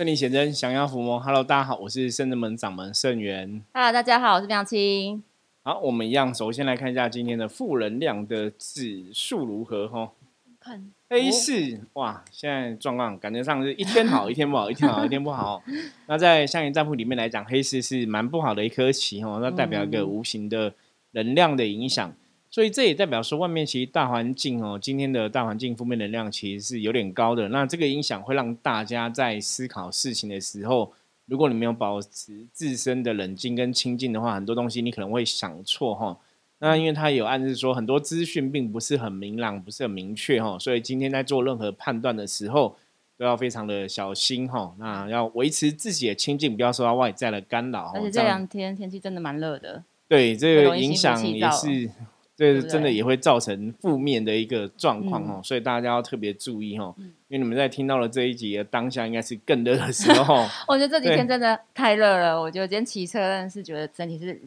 圣灵显真，降妖伏魔。Hello，大家好，我是圣真门掌门圣元。Hello，大家好，我是亮清。好，我们一样，首先来看一下今天的负能量的指数如何哈。看黑市哇，现在状况感觉上是一天好 一天不好，一天好一天不好。那在象棋账户里面来讲，黑市是蛮不好的一颗棋哈，那代表一个无形的能量的影响。所以这也代表说，外面其实大环境哦，今天的大环境负面能量其实是有点高的。那这个影响会让大家在思考事情的时候，如果你没有保持自身的冷静跟清静的话，很多东西你可能会想错哈。那因为它有暗示说，很多资讯并不是很明朗，不是很明确哈。所以今天在做任何判断的时候，都要非常的小心哈。那要维持自己的清静，不要受到外在的干扰。而且这两天天气真的蛮热的，对这个影响也是。这真的也会造成负面的一个状况哦，所以大家要特别注意哦。因为你们在听到了这一集的当下，应该是更热的时候。我觉得这几天真的太热了，我觉得今天骑车真的是觉得身体是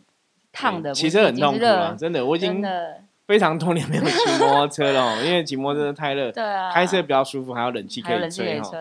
烫的，骑车很痛苦啊！真的，我已经 非常多年没有骑摩托车了，因为骑摩托车太热，对啊，开车比较舒服，还有冷气可以吹哈。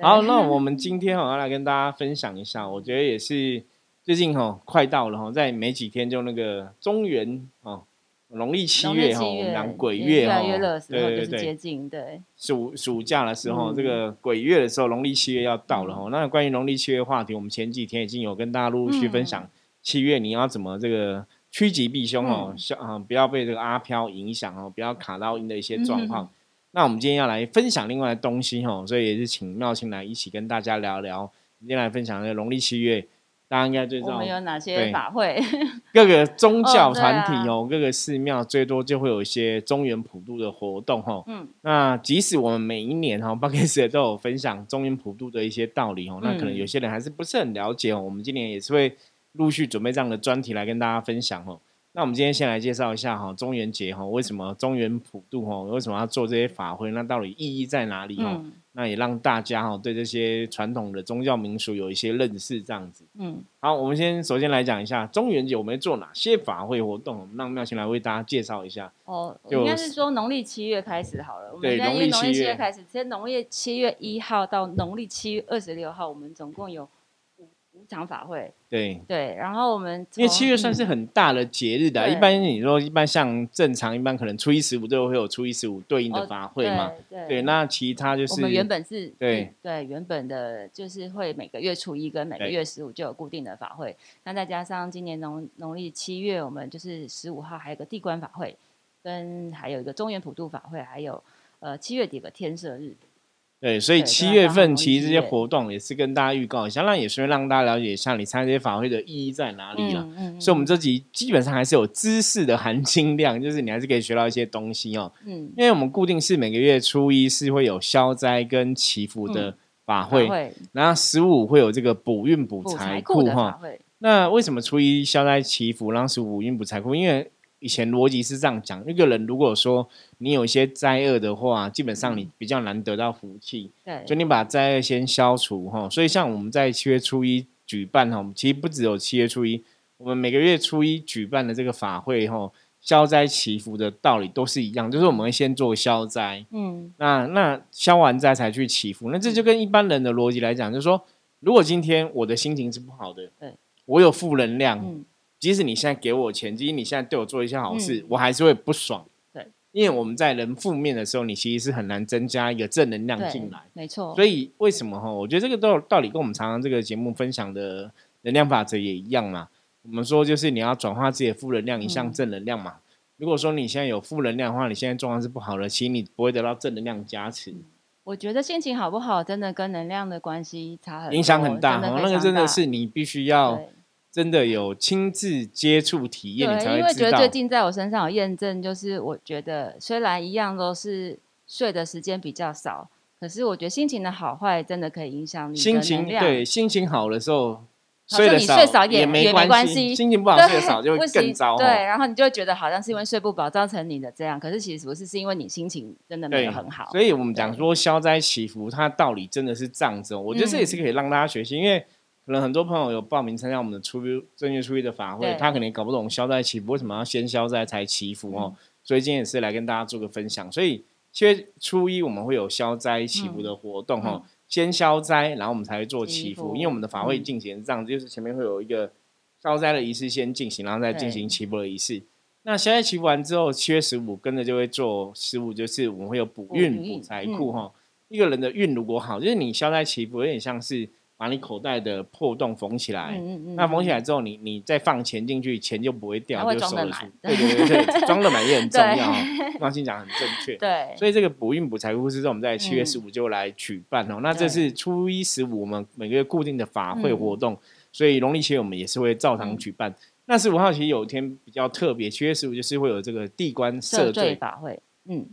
好，那我们 今天哦要来跟大家分享一下，我觉得也是最近哈快到了哈，在没几天就那个中原哦。农历七月哈，我们讲鬼月哈，对对对，接近对暑暑假的时候，这个鬼月的时候，农历七月要到了哈。那关于农历七月话题，我们前几天已经有跟大家陆续分享，七月你要怎么这个趋吉避凶哦，像啊不要被这个阿飘影响哦，不要卡到阴的一些状况。那我们今天要来分享另外的东西哈，所以也是请妙清来一起跟大家聊聊，今天来分享这个农历七月。大家应该最知道我们有哪些法会？各个宗教团体哦，各个寺庙最多就会有一些中原普渡的活动哈。嗯，那即使我们每一年哈，巴克斯都有分享中原普渡的一些道理哦，那可能有些人还是不是很了解哦。我们今年也是会陆续准备这样的专题来跟大家分享哦。那我们今天先来介绍一下哈，中元节哈，为什么中原普渡哈，为什么要做这些法会？那到底意义在哪里哈？那也让大家哈对这些传统的宗教民俗有一些认识，这样子。嗯，好，我们先首先来讲一下中元节我们做哪些法会活动，让妙心来为大家介绍一下。哦，应该是说农历七月开始好了。对，农历七月开始，从农历七月一号到农历七月二十六号，我们总共有。五场法会，对。对，然后我们因为七月算是很大的节日的，一般你说一般像正常一般可能初一十五都会有初一十五对应的法会嘛，对，那其他就是我们原本是对。对原本的就是会每个月初一跟每个月十五就有固定的法会，那再加上今年农农历七月我们就是十五号还有个地官法会，跟还有一个中原普渡法会，还有呃七月底的天赦日。对，所以七月份其实这些活动也是跟大家预告一下，那也是让大家了解一下你参加这些法会的意义在哪里了。嗯所以，我们这集基本上还是有知识的含金量，就是你还是可以学到一些东西哦。嗯，因为我们固定是每个月初一是会有消灾跟祈福的法会，然后十五会有这个补运补财库哈。那为什么初一消灾祈福，然后十五补运补财库？因为以前逻辑是这样讲：一个人如果说你有一些灾厄的话，基本上你比较难得到福气。对，所以你把灾厄先消除哈。所以像我们在七月初一举办哈，其实不只有七月初一，我们每个月初一举办的这个法会哈，消灾祈福的道理都是一样，就是我们会先做消灾，嗯，那那消完灾才去祈福。那这就跟一般人的逻辑来讲，就是说，如果今天我的心情是不好的，对我有负能量。即使你现在给我钱，即使你现在对我做一些好事，我还是会不爽。对，因为我们在人负面的时候，你其实是很难增加一个正能量进来。没错。所以为什么哈？我觉得这个道道理跟我们常常这个节目分享的能量法则也一样嘛。我们说就是你要转化自己的负能量，一向正能量嘛。如果说你现在有负能量的话，你现在状况是不好的，其实你不会得到正能量加持。我觉得心情好不好，真的跟能量的关系差很影响很大。那个真的是你必须要。真的有亲自接触体验，你才会知道。因为觉得最近在我身上有验证，就是我觉得虽然一样都是睡的时间比较少，可是我觉得心情的好坏真的可以影响你心情。对，心情好的时候睡得少也没关系，心情不好睡得少就会更糟。对，然后你就会觉得好像是因为睡不饱造成你的这样，可是其实不是，是因为你心情真的没有很好。所以我们讲说消灾祈福，它道理真的是这样子。我觉得这也是可以让大家学习，因为。可能很多朋友有报名参加我们的初正月初一的法会，他可能搞不懂消灾祈福为什么要先消灾才祈福哦，所以今天也是来跟大家做个分享。所以七月初一我们会有消灾祈福的活动哈，先消灾，然后我们才会做祈福。因为我们的法会进行这样，就是前面会有一个消灾的仪式先进行，然后再进行祈福的仪式。那消灾祈福完之后，七月十五跟着就会做十五，就是我们会有补运补财库哈。一个人的运如果好，就是你消灾祈福有点像是。把你口袋的破洞缝起来，那缝起来之后，你你再放钱进去，钱就不会掉，就收得出。对对对对，装的满也很重要。放心讲很正确。对，所以这个补运补财库是我们在七月十五就来举办哦。那这是初一十五我们每个月固定的法会活动，所以农历七月我们也是会照常举办。那十五号其实有一天比较特别，七月十五就是会有这个地官赦罪法会。嗯，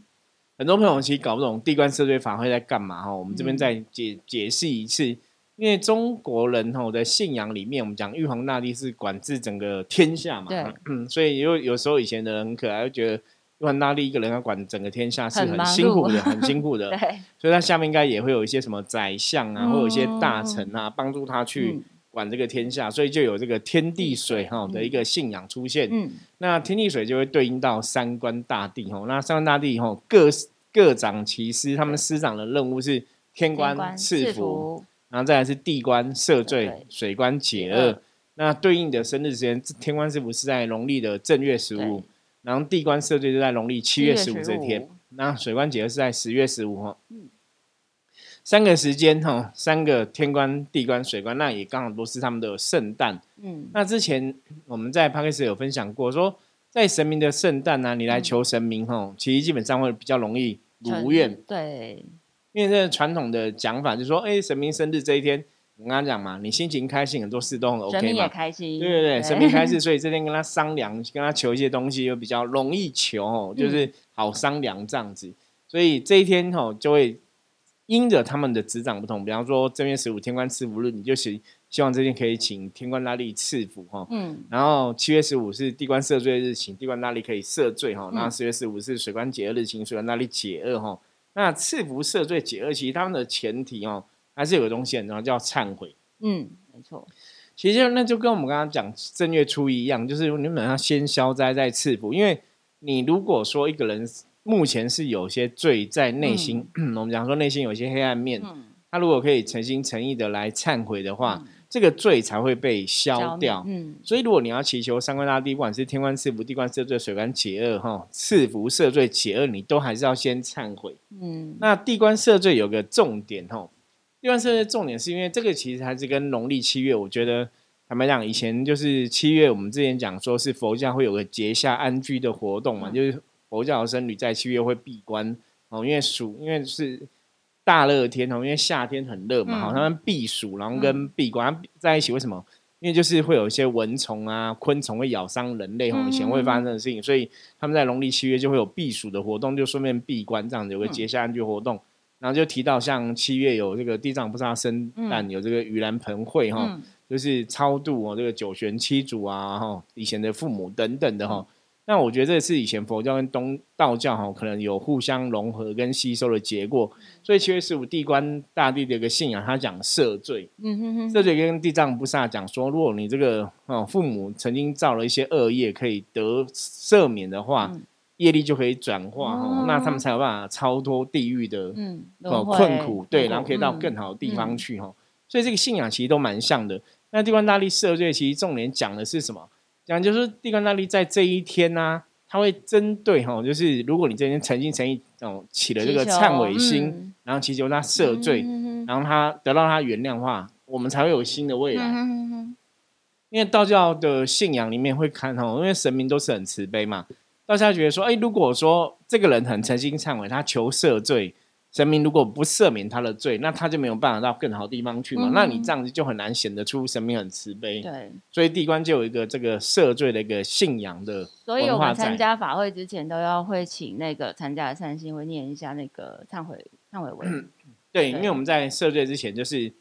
很多朋友其实搞不懂地官赦罪法会在干嘛哈，我们这边再解解释一次。因为中国人吼的信仰里面，我们讲玉皇大帝是管制整个天下嘛，嗯，所以有有时候以前的人很可爱，就觉得玉皇大帝一个人要管整个天下是很辛苦的，很辛苦的，所以他下面应该也会有一些什么宰相啊，或有一些大臣啊，帮助他去管这个天下，所以就有这个天地水哈的一个信仰出现。嗯，那天地水就会对应到三官大帝吼，那三官大帝吼各各掌其师，他们师长的任务是天官赐福。然后再来是地官赦罪，水官解厄。那对应的生日时间，天官师傅是在农历的正月十五，然后地官赦罪就在农历七月十五这天。那水官解厄是在十月十五哈。嗯，三个时间哈，三个天官、地官、水官，那也刚好都是他们的圣诞。嗯，那之前我们在 p a 斯 k 有分享过，说在神明的圣诞呢，你来求神明哈，其实基本上会比较容易如愿。对。因为这传统的讲法就是说，哎，神明生日这一天，我刚刚讲嘛，你心情开心，很多事都很 OK 嘛。神明也开心。对对对，神明开心，所以这天跟他商量，跟他求一些东西，又比较容易求，就是好商量这样子。所以这一天吼，就会因着他们的执掌不同，比方说正月十五天官赐福日，你就希希望这天可以请天官拉力赐福哈。嗯。然后七月十五是地官赦罪日，请地官拉力可以赦罪哈。那十月十五是水官解厄日，请水官拉力解厄哈。那赐福赦罪解厄，其实他们的前提哦，还是有个东西，然后叫忏悔。嗯，没错。其实那就跟我们刚刚讲正月初一一样，就是你本上先消灾再赐福。因为你如果说一个人目前是有些罪在内心，我们讲说内心有些黑暗面，他如果可以诚心诚意的来忏悔的话。这个罪才会被消掉，嗯，所以如果你要祈求三官大帝，不管是天官赐福、地官赦罪、水官解厄，哈，赐福赦罪解厄，你都还是要先忏悔，嗯。那地官赦罪有个重点，哈，地官赦罪重点是因为这个其实还是跟农历七月，我觉得坦白讲，以前就是七月，我们之前讲说是佛教会有个结下安居的活动嘛，就是佛教的僧侣在七月会闭关哦，因为属因为是。大热天哦，因为夏天很热嘛，好，他们避暑，然后跟闭关在一起。为什么？因为就是会有一些蚊虫啊、昆虫会咬伤人类，以前会发生的事情，所以他们在农历七月就会有避暑的活动，就顺便闭关这样子，有个结下安居活动。然后就提到像七月有这个地藏菩萨生诞，有这个盂兰盆会哈，就是超度哦，这个九玄七祖啊，哈，以前的父母等等的哈。那我觉得这是以前佛教跟东道教哈，可能有互相融合跟吸收的结果。所以七月十五地官大帝的一个信仰，他讲赦罪。嗯哼哼，赦罪跟地藏菩萨讲说，如果你这个哦父母曾经造了一些恶业，可以得赦免的话，业力就可以转化哈，那他们才有办法超脱地狱的嗯哦困苦，对，然后可以到更好的地方去哈。所以这个信仰其实都蛮像的。那地官大帝赦罪，其实重点讲的是什么？讲就是地官大帝在这一天呢，他会针对哈，就是如果你这天诚心诚意哦起了这个忏悔心，然后祈求他赦罪，然后他得到他原谅的话，我们才会有新的未来。因为道教的信仰里面会看哈，因为神明都是很慈悲嘛，道家觉得说，哎，如果说这个人很诚心忏悔，他求赦罪。神明如果不赦免他的罪，那他就没有办法到更好的地方去嘛？那你这样子就很难显得出神明很慈悲。对，所以地官就有一个这个赦罪的一个信仰的。所以我们参加法会之前都要会请那个参加的善心会念一下那个忏悔忏悔文。对，因为我们在赦罪之前，就是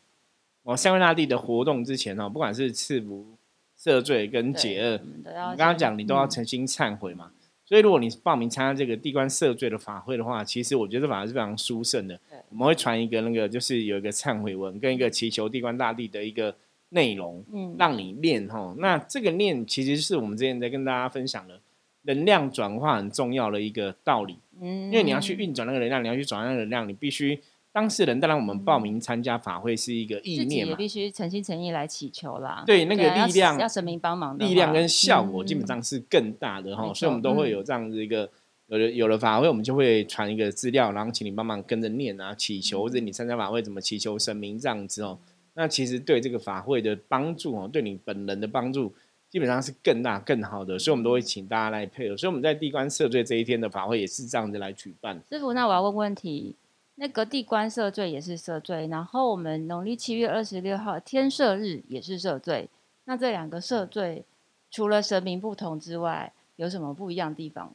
我三位大帝的活动之前哦，不管是赐福、赦罪跟解厄，刚刚讲你都要诚心忏悔嘛。所以，如果你报名参加这个地官赦罪的法会的话，其实我觉得这法是非常殊胜的。我们会传一个那个，就是有一个忏悔文跟一个祈求地官大帝的一个内容，嗯，让你念哈。那这个念其实是我们之前在跟大家分享的能量转化很重要的一个道理。嗯，因为你要去运转那个能量，你要去转那个能量，你必须当事人当然我们报名参加法会是一个意念嘛，也必须诚心诚意来祈求啦。对，那个力量要神明帮忙，力量跟效果基本上是更大的哈，所以我们都会有这样子一个，有了有了法会，我们就会传一个资料，然后请你帮忙跟着念啊，祈求或者你参加法会怎么祈求神明这样子哦。那其实对这个法会的帮助哦，对你本人的帮助。基本上是更大更好的，所以我们都会请大家来配合。所以我们在地官赦罪这一天的法会也是这样子来举办。师傅，那我要问问题，那个地官赦罪也是赦罪，然后我们农历七月二十六号天赦日也是赦罪，那这两个赦罪除了神明不同之外，有什么不一样的地方吗？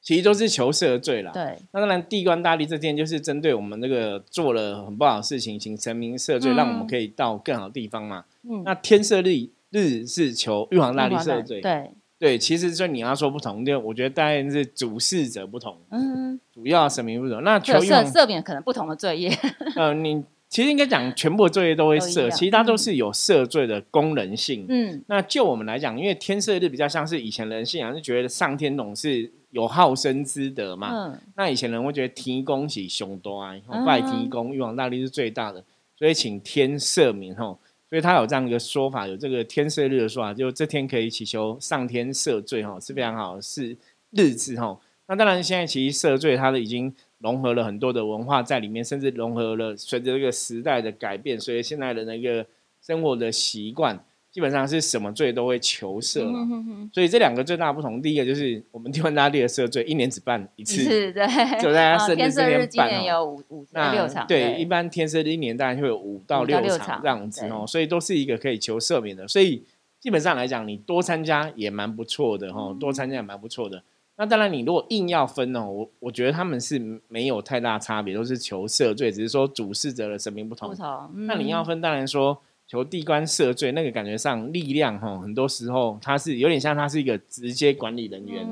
其实都是求赦罪啦。对，那当然地官大帝这天就是针对我们那个做了很不好的事情，请神明赦罪，让我们可以到更好的地方嘛。嗯，那天赦日。日是求玉皇大帝赦罪，对对，其实就你要说不同，就我觉得大概是主事者不同，嗯，主要神明不同。那求赦赦免可能不同的罪业，呃，你其实应该讲全部的罪业都会赦，其实它都是有赦罪的功能性。嗯，那就我们来讲，因为天赦日比较像是以前人信仰，是觉得上天总是有好生之德嘛。嗯，那以前人会觉得提供喜凶多啊，拜提供，玉皇大帝是最大的，所以请天赦免吼。所以他有这样一个说法，有这个天赦日的说法，就这天可以祈求上天赦罪哈，是非常好，是日子哈。那当然，现在其实赦罪它的已经融合了很多的文化在里面，甚至融合了随着这个时代的改变，所以现在的一个生活的习惯。基本上是什么罪都会求赦了，所以这两个最大的不同，第一个就是我们地方大地的赦罪一年只办一次，对，就大家生日这天办有五五六场，对，一般天赦日一年大概会有五到六场这样子哦，所以都是一个可以求赦免的，所以基本上来讲，你多参加也蛮不错的哈，多参加也蛮不错的。那当然，你如果硬要分哦，我我觉得他们是没有太大差别，都是求赦罪，只是说主事者的神明不同。不同，那你要分，当然说。求地官赦罪，那个感觉上力量哈，很多时候他是有点像他是一个直接管理人员，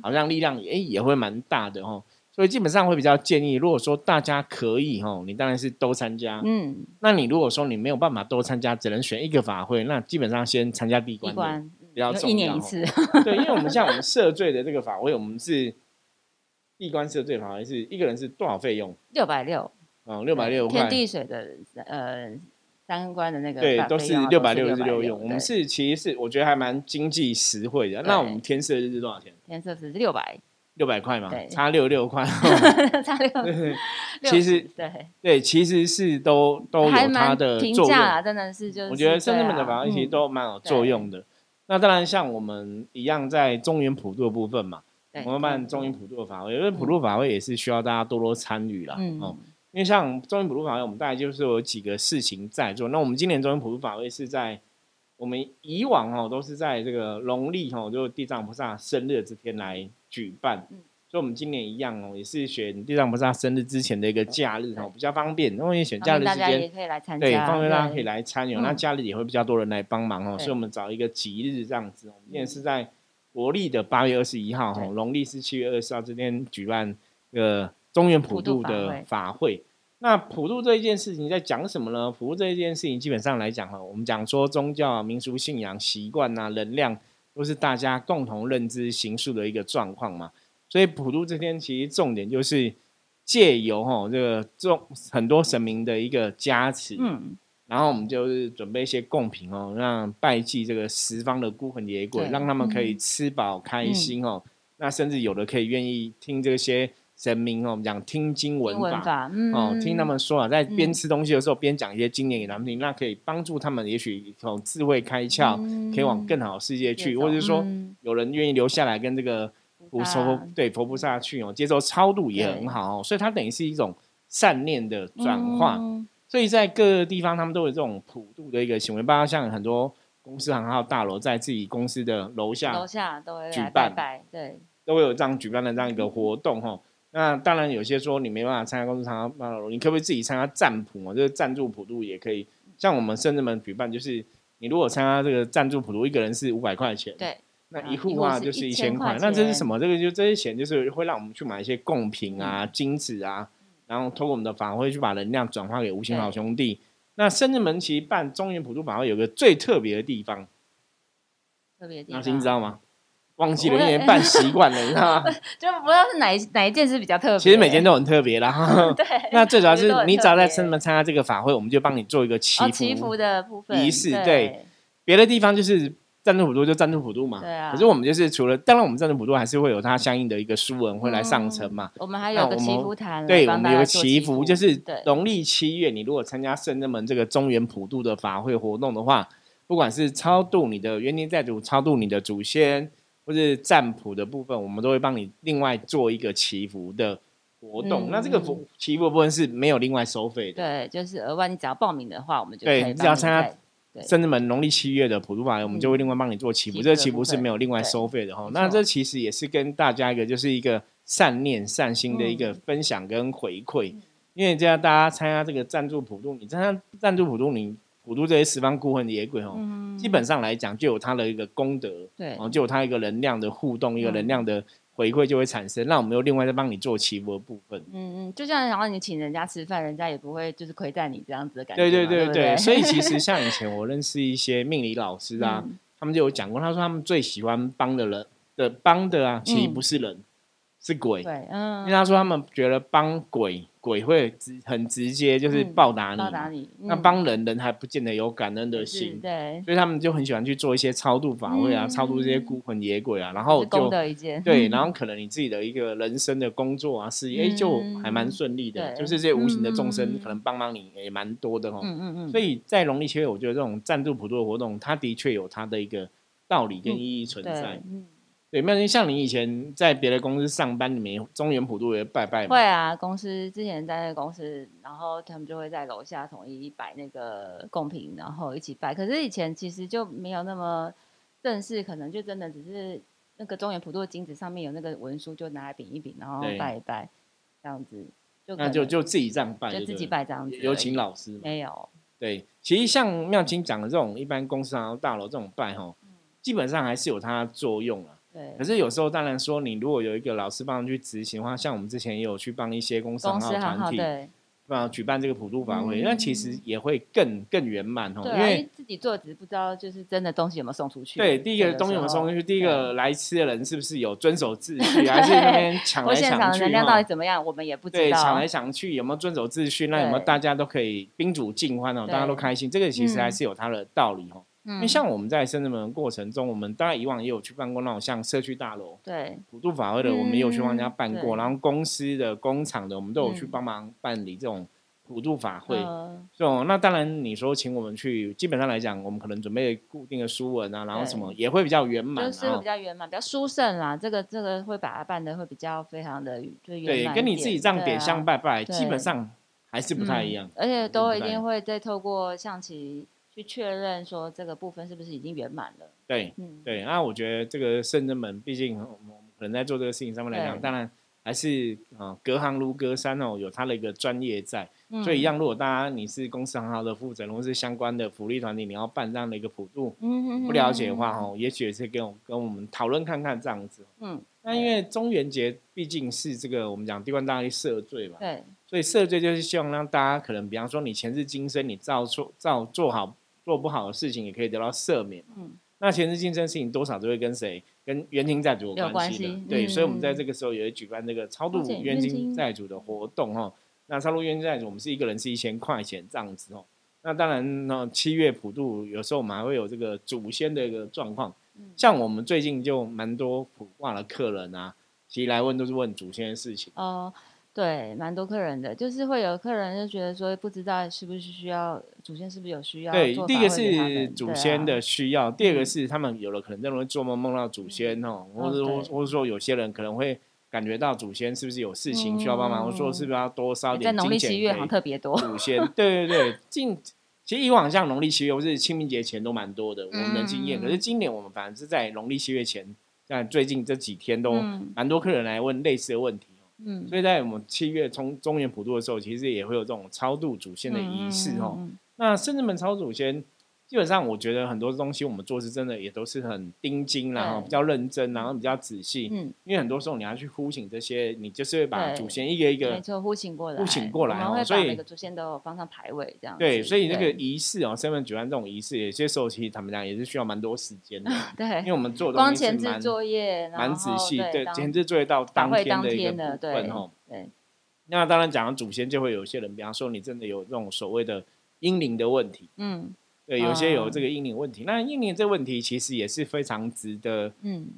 好像力量诶也会蛮大的哈，所以基本上会比较建议，如果说大家可以哈，你当然是都参加，嗯，那你如果说你没有办法都参加，只能选一个法会，那基本上先参加地官比较重要，一年一次，对，因为我们像我们 赦罪的这个法会，我们是地官赦罪法会是一个人是多少费用？六百六，嗯，六百六天地水的呃。三关的那个对，都是六百六十六用。我们是其实是我觉得还蛮经济实惠的。那我们天色日是多少钱？天色日是六百六百块嘛，差六六块，差六。其实对对，其实是都都有它的作用，真的是就我觉得深圳的法其实都蛮有作用的。那当然像我们一样在中原普渡的部分嘛，我们办中原普渡的法会，因为普渡法会也是需要大家多多参与啦。嗯。因为像中原普渡法会，我们大概就是有几个事情在做。那我们今年中原普渡法会是在我们以往哦都是在这个农历哦，就地藏菩萨生日这天来举办。嗯，所以我们今年一样哦，也是选地藏菩萨生日之前的一个假日哦，比较方便。因为选假日时间，对，方便大家可以来参与。那假日也会比较多人来帮忙哦，所以我们找一个吉日这样子。我们今年是在国历的八月二十一号，哦，农历是七月二十号这天举办这个。中原普渡的法会，那普渡这一件事情在讲什么呢？普渡这一件事情，基本上来讲哈，我们讲说宗教、民俗信仰、习惯呐、能量，都是大家共同认知、形塑的一个状况嘛。所以普渡这天，其实重点就是借由哈这个众很多神明的一个加持，嗯，然后我们就是准备一些贡品哦，让拜祭这个十方的孤魂野鬼，让他们可以吃饱开心哦。那甚至有的可以愿意听这些。神明哦，我们讲听经文法。哦，听他们说啊，在边吃东西的时候边讲一些经典给他们听，那可以帮助他们，也许从智慧开窍，可以往更好的世界去，或者是说有人愿意留下来跟这个佛说对佛菩萨去哦，接受超度也很好哦，所以它等于是一种善念的转化，所以在各个地方他们都有这种普度的一个行为，包括像很多公司行号大楼在自己公司的楼下楼下都会举办，对，都会有这样举办的这样一个活动哈。那当然，有些说你没办法参加公司参加你可不可以自己参加占卜嘛？就是赞助普渡也可以。像我们深圳门举办，就是你如果参加这个赞助普渡，一个人是五百块钱，对，那一户啊就是一千块。那这是什么？这个就这些钱就是会让我们去买一些贡品啊、金子啊，然后通过我们的法会去把能量转化给无形好兄弟。那深圳门其实办中原普渡法会有个最特别的地方，特别地方，那您知道吗？忘记了，因为办习惯了，你知道吗？就不知道是哪一哪一件是比较特别。其实每件都很特别啦。对。那最主要是你只要在深圳参加这个法会，我们就帮你做一个祈福祈福的部分仪式。对。别的地方就是赞助普渡就赞助普渡嘛。对啊。可是我们就是除了，当然我们赞助普渡还是会有它相应的一个书文会来上层嘛。我们还有个祈福坛。对，我们有个祈福，就是农历七月，你如果参加圣人门这个中原普渡的法会活动的话，不管是超度你的冤亲债主，超度你的祖先。或者占卜的部分，我们都会帮你另外做一个祈福的活动。那这个福祈福部分是没有另外收费的。对，就是额外你只要报名的话，我们就对，只要参加甚至门农历七月的普渡法，我们就会另外帮你做祈福。这个祈福是没有另外收费的哈。那这其实也是跟大家一个就是一个善念善心的一个分享跟回馈。因为这样大家参加这个赞助普渡，你参加赞助普渡，你。普渡这些十方孤魂野鬼哦，基本上来讲就有它的一个功德，对，然后就有它一个能量的互动，一个能量的回馈就会产生。那我们又另外再帮你做祈福的部分。嗯嗯，就像然后你请人家吃饭，人家也不会就是亏待你这样子的感觉。对对对对，所以其实 像以前我认识一些命理老师啊，他们就有讲过，他说他们最喜欢帮的人的帮的啊，其实不是人，是鬼。对，嗯，因为他说他们觉得帮鬼。鬼会直很直接，就是报答你。报答你。那帮人人还不见得有感恩的心，对。所以他们就很喜欢去做一些超度法会啊，超度这些孤魂野鬼啊，然后就对，然后可能你自己的一个人生的工作啊事业，哎，就还蛮顺利的。就是这些无形的众生可能帮帮你也蛮多的哦。嗯嗯嗯。所以在农历七月，我觉得这种赞助普渡的活动，它的确有它的一个道理跟意义存在。嗯。对，没有像你以前在别的公司上班，你们中原普渡也拜拜吗？会啊，公司之前在那个公司，然后他们就会在楼下统一摆那个贡品，然后一起拜。可是以前其实就没有那么正式，可能就真的只是那个中原普渡的金子上面有那个文书，就拿来饼一饼，然后拜一拜，这样子。就那就就自己这样拜，就自己拜这样子。有请老师没有？对，其实像妙清讲的这种一般公司啊大楼这种拜哈，基本上还是有它的作用啊。可是有时候，当然说，你如果有一个老师帮去执行的话，像我们之前也有去帮一些公司、团体，帮举办这个普渡法会，那其实也会更更圆满哦。因为自己做只是不知道，就是真的东西有没有送出去。对，第一个东西有没有送出去？第一个来吃的人是不是有遵守秩序，还是那边抢来抢去？能量到底怎么样？我们也不知道。对，抢来抢去有没有遵守秩序？那有没有大家都可以宾主尽欢哦？大家都开心，这个其实还是有它的道理哦。因为像我们在深圳门过程中，我们当然以往也有去办过那种像社区大楼、对普渡法会的，我们也有去帮人家办过。然后公司的、工厂的，我们都有去帮忙办理这种普渡法会。这种那当然你说请我们去，基本上来讲，我们可能准备固定的书文啊，然后什么也会比较圆满，就是比较圆满、比较殊胜啦。这个这个会把它办的会比较非常的就圆满。对，跟你自己这样点香拜拜，基本上还是不太一样。而且都一定会再透过象棋。去确认说这个部分是不是已经圆满了？对，嗯，对。那我觉得这个圣真门，毕竟我们可能在做这个事情上面来讲，当然还是啊，隔行如隔山哦，有他的一个专业在。所以一样，如果大家你是公司行号的负责人，或是相关的福利团体，你要办这样的一个普渡，不了解的话哦，也许也是跟我跟我们讨论看看这样子。嗯，那因为中元节毕竟是这个我们讲地官大帝赦罪嘛，对，所以赦罪就是希望让大家可能，比方说你前世今生你造错造做好。做不好的事情也可以得到赦免。嗯，那前世今生事情多少都会跟谁？跟冤亲债主有关系的。对，所以我们在这个时候也会举办这个超度冤亲债主的活动哦。那超度冤亲债主，我们是一个人是一千块钱这样子哦。那当然呢，七月普渡有时候我们还会有这个祖先的一个状况。像我们最近就蛮多普卦的客人啊，其实来问都是问祖先的事情。哦。对，蛮多客人的，就是会有客人就觉得说，不知道是不是需要祖先，是不是有需要？对，第一个是祖先的需要，第二个是他们有了可能在容易做梦梦到祖先哦，或者或或者说有些人可能会感觉到祖先是不是有事情需要帮忙，或者说是不是要多烧点金钱？月好像特别多祖先，对对对，近其实以往像农历七月或是清明节前都蛮多的，我们的经验。可是今年我们反而是在农历七月前，像最近这几天都蛮多客人来问类似的问题。嗯，所以在我们七月从中原普渡的时候，其实也会有这种超度祖先的仪式哦。那圣至门超祖先，基本上，我觉得很多东西我们做是真的也都是很盯紧，然后比较认真，然后比较仔细。嗯，因为很多时候你要去呼请这些，你就是会把祖先一个一个没错呼请过来，呼请过来哦。所以每个祖先都有放上牌位这样。对，所以那个仪式哦，身份举办这种仪式，有些时候其实他们讲也是需要蛮多时间的。对，因为我们做光前置作业蛮仔细，对，前置作业到当天的一个部分哦。对，那当然讲祖先就会有些人，比方说你真的有这种所谓的阴灵的问题，嗯。对，有些有这个阴灵问题，那阴灵这问题其实也是非常值得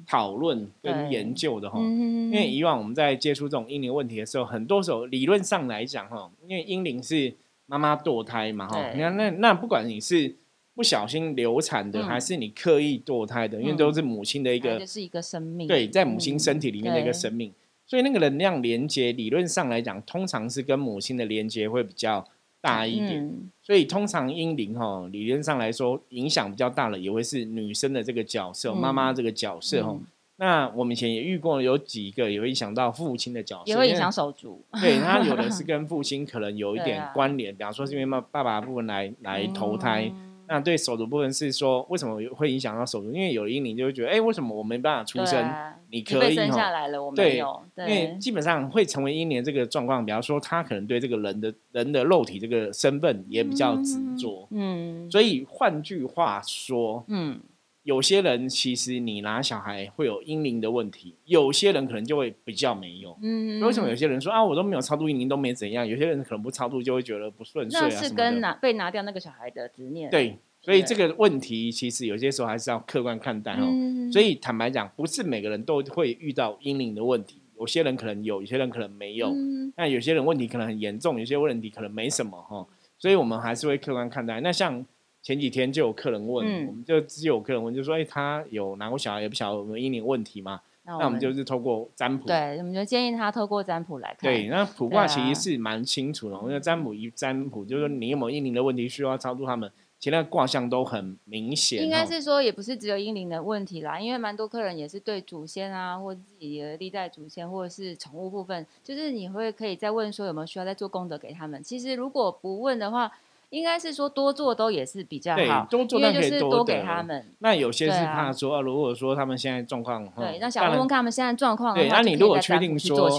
讨论跟研究的哈。因为以往我们在接触这种阴灵问题的时候，很多时候理论上来讲哈，因为阴灵是妈妈堕胎嘛哈，你看那那不管你是不小心流产的，还是你刻意堕胎的，因为都是母亲的一个，是一个生命，对，在母亲身体里面的一个生命，所以那个能量连接理论上来讲，通常是跟母亲的连接会比较。大一点，所以通常阴灵哈，理论上来说影响比较大的，也会是女生的这个角色，妈妈这个角色哈。那我们以前也遇过有几个也会影响到父亲的角色，也会影响手足。对他有的是 跟父亲可能有一点关联，比方说是因为妈爸爸部分来来投胎。那对手足部分是说，为什么会影响到手足？因为有阴灵就会觉得，哎，为什么我没办法出生？你可以生下来了，我没有。因为基本上会成为阴灵这个状况，比方说他可能对这个人的人的肉体这个身份也比较执着。嗯，所以换句话说，嗯。有些人其实你拿小孩会有阴灵的问题，有些人可能就会比较没有。嗯，为什么有些人说啊，我都没有超度阴灵都没怎样？有些人可能不超度就会觉得不顺遂啊那是跟拿被拿掉那个小孩的执念。对，所以这个问题其实有些时候还是要客观看待哦。所以坦白讲，不是每个人都会遇到阴灵的问题，有些人可能有，有些人可能没有。那有些人问题可能很严重，有些问题可能没什么哈。所以我们还是会客观看待。那像。前几天就有客人问，我们就只有客人问，就说：“哎，他有拿过小孩，也不晓得有没有阴灵问题嘛？”那我们就是透过占卜，对，我们就建议他透过占卜来看。对，那卜卦其实是蛮清楚的，因为占卜一占卜，就是说你有没有阴灵的问题，需要超度他们，其他卦象都很明显。应该是说，也不是只有阴灵的问题啦，因为蛮多客人也是对祖先啊，或自己的历代祖先，或者是宠物部分，就是你会可以再问说有没有需要再做功德给他们。其实如果不问的话。应该是说多做都也是比较好，多做那可以多给他们。那有些是怕说，如果说他们现在状况，对，那小问问看他们现在状况。对，那你如果确定说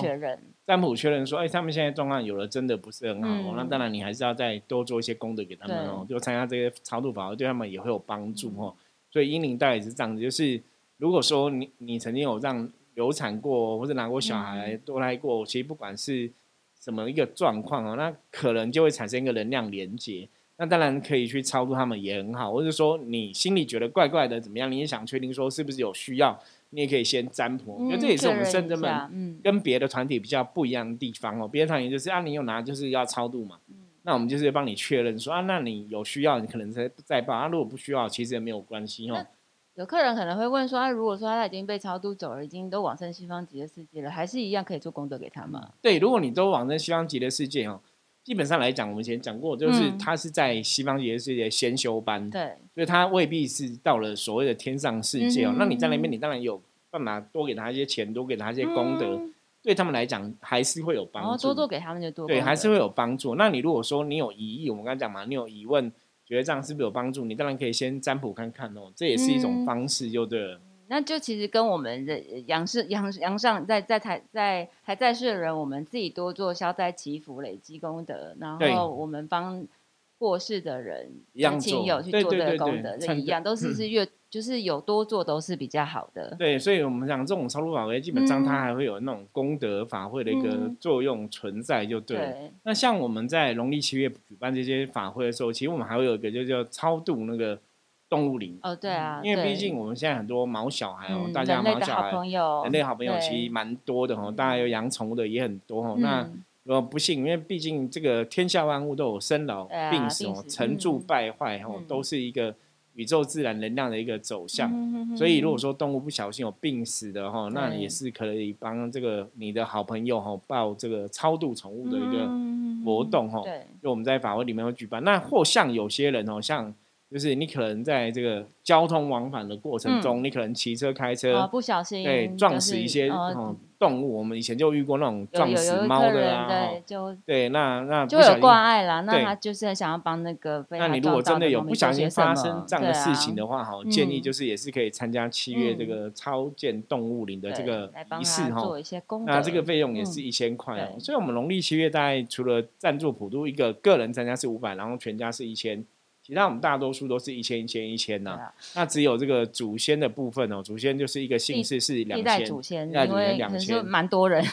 占卜确认说，哎，他们现在状况有的真的不是很好，那当然你还是要再多做一些功德给他们哦，就参加这些超度法会，对他们也会有帮助哦。所以阴灵大概也是这样子，就是如果说你你曾经有这样流产过，或者拿过小孩多来过，其实不管是。什么一个状况哦？那可能就会产生一个能量连接。那当然可以去超度他们也很好，或者说你心里觉得怪怪的怎么样？你也想确定说是不是有需要，你也可以先占卜。我觉得这也是我们圣者们跟别的团体比较不一样的地方哦。别的团体就是啊，你有拿就是要超度嘛。那我们就是帮你确认说啊，那你有需要你可能再再报啊。如果不需要，其实也没有关系哦。有客人可能会问说：“啊，如果说他已经被超度走了，已经都往生西方极乐世界了，还是一样可以做功德给他吗？”对，如果你都往生西方极乐世界哦，基本上来讲，我们以前讲过，就是他是在西方极乐世界先修班，对，所以他未必是到了所谓的天上世界哦。那你在那边，你当然有办法多给他一些钱，多给他一些功德，对他们来讲还是会有帮助。多多给他们就多，对，还是会有帮助。那你如果说你有疑义，我们刚才讲嘛，你有疑问。觉得这样是不是有帮助？你当然可以先占卜看看哦，这也是一种方式，就对了。那就其实跟我们的杨氏、杨杨上在在台在还在世的人，我们自己多做消灾祈福、累积功德，然后我们帮。过世的人亲友去做这个功德，这一样都是是越就是有多做都是比较好的。对，所以我们讲这种超度法会，基本上它还会有那种功德法会的一个作用存在，就对。那像我们在农历七月举办这些法会的时候，其实我们还会有一个就叫超度那个动物灵。哦，对啊，因为毕竟我们现在很多毛小孩哦，大家毛小孩，人类好朋友其实蛮多的哦，大家有养宠物的也很多哦，那。呃，不幸，因为毕竟这个天下万物都有生老病死哦，成住败坏哦，都是一个宇宙自然能量的一个走向。所以，如果说动物不小心有病死的哈，那也是可以帮这个你的好朋友哈报这个超度宠物的一个活动哈。就我们在法会里面会举办。那或像有些人哦，像就是你可能在这个交通往返的过程中，你可能骑车开车不小心对撞死一些动物。我们以前就遇过那种撞死猫的啊，对，就对，那那就有挂碍啦。那他就是想要帮那个。那你如果真的有不小心发生这样的事情的话，哈，建议就是也是可以参加七月这个超建动物林的这个仪式哈。那这个费用也是一千块哦。所以我们农历七月大概除了赞助普渡一个个人参加是五百，然后全家是一千。其他我们大多数都是一千一千一千呐，那只有这个祖先的部分哦，祖先就是一个姓氏是两代祖先，因为可能蛮多人，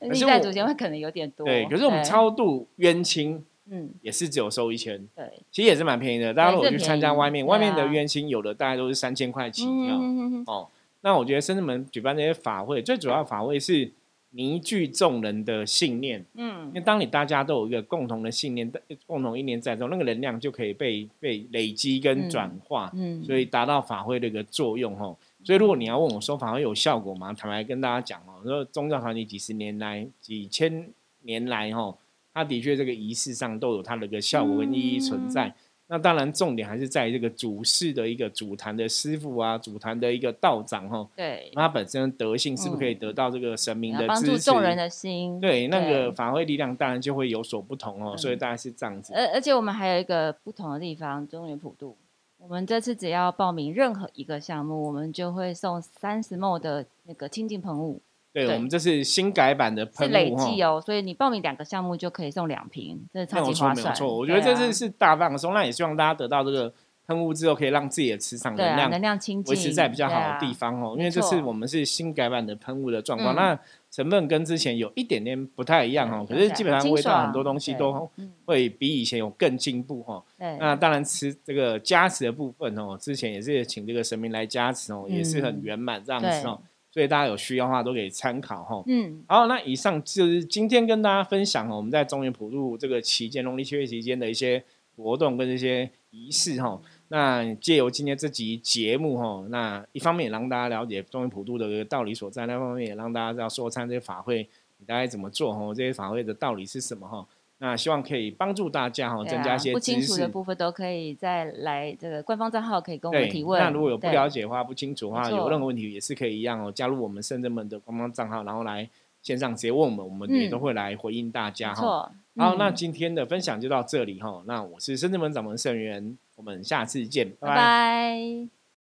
历代祖先会可能有点多。对，可是我们超度冤亲，嗯，也是只有收一千，对，其实也是蛮便宜的。大家如果去参加外面，外面的冤亲有的大概都是三千块起跳哦。那我觉得深圳门举办这些法会，最主要法会是。凝聚众人的信念，嗯，因为当你大家都有一个共同的信念，共同一念在中，那个能量就可以被被累积跟转化，嗯，所以达到法会的一个作用，吼。所以如果你要问我说法会有效果吗？坦白跟大家讲哦，说宗教团体几十年来、几千年来，吼，它的确这个仪式上都有它的一个效果跟意义存在。那当然，重点还是在这个主事的一个主坛的师傅啊，主坛的一个道长哈。对。他本身德性是不是可以得到这个神明的帮助众人的心？对，那个法会力量当然就会有所不同哦。所以大概是这样子。而而且我们还有一个不同的地方，中原普渡。我们这次只要报名任何一个项目，我们就会送三十亩的那个清净喷雾。对，我们这是新改版的喷雾，是累计哦，所以你报名两个项目就可以送两瓶，这超级划算。没有错，我觉得这次是大放松，那也希望大家得到这个喷雾之后，可以让自己的磁场能量能量清维持在比较好的地方哦。因为这次我们是新改版的喷雾的状况，那成分跟之前有一点点不太一样哦，可是基本上味道很多东西都会比以前有更进步哦。那当然吃这个加持的部分哦，之前也是请这个神明来加持哦，也是很圆满这样子哦。所以大家有需要的话都可以参考哈。嗯，好，那以上就是今天跟大家分享哦，我们在中原普渡这个期间，农历七月期间的一些活动跟这些仪式哈。那借由今天这集节目哈，那一方面也让大家了解中原普渡的一个道理所在，那方面也让大家知道说参这些法会你大概怎么做哈，这些法会的道理是什么哈。那希望可以帮助大家哈，增加一些不清楚的部分都可以再来这个官方账号可以跟我们提问。那如果有不了解的话、不清楚的话，有任何问题也是可以一样哦，加入我们深圳门的官方账号，然后来线上直接问我们，我们也都会来回应大家哈。好，那今天的分享就到这里哈。那我是深圳门掌门盛元，我们下次见，拜拜。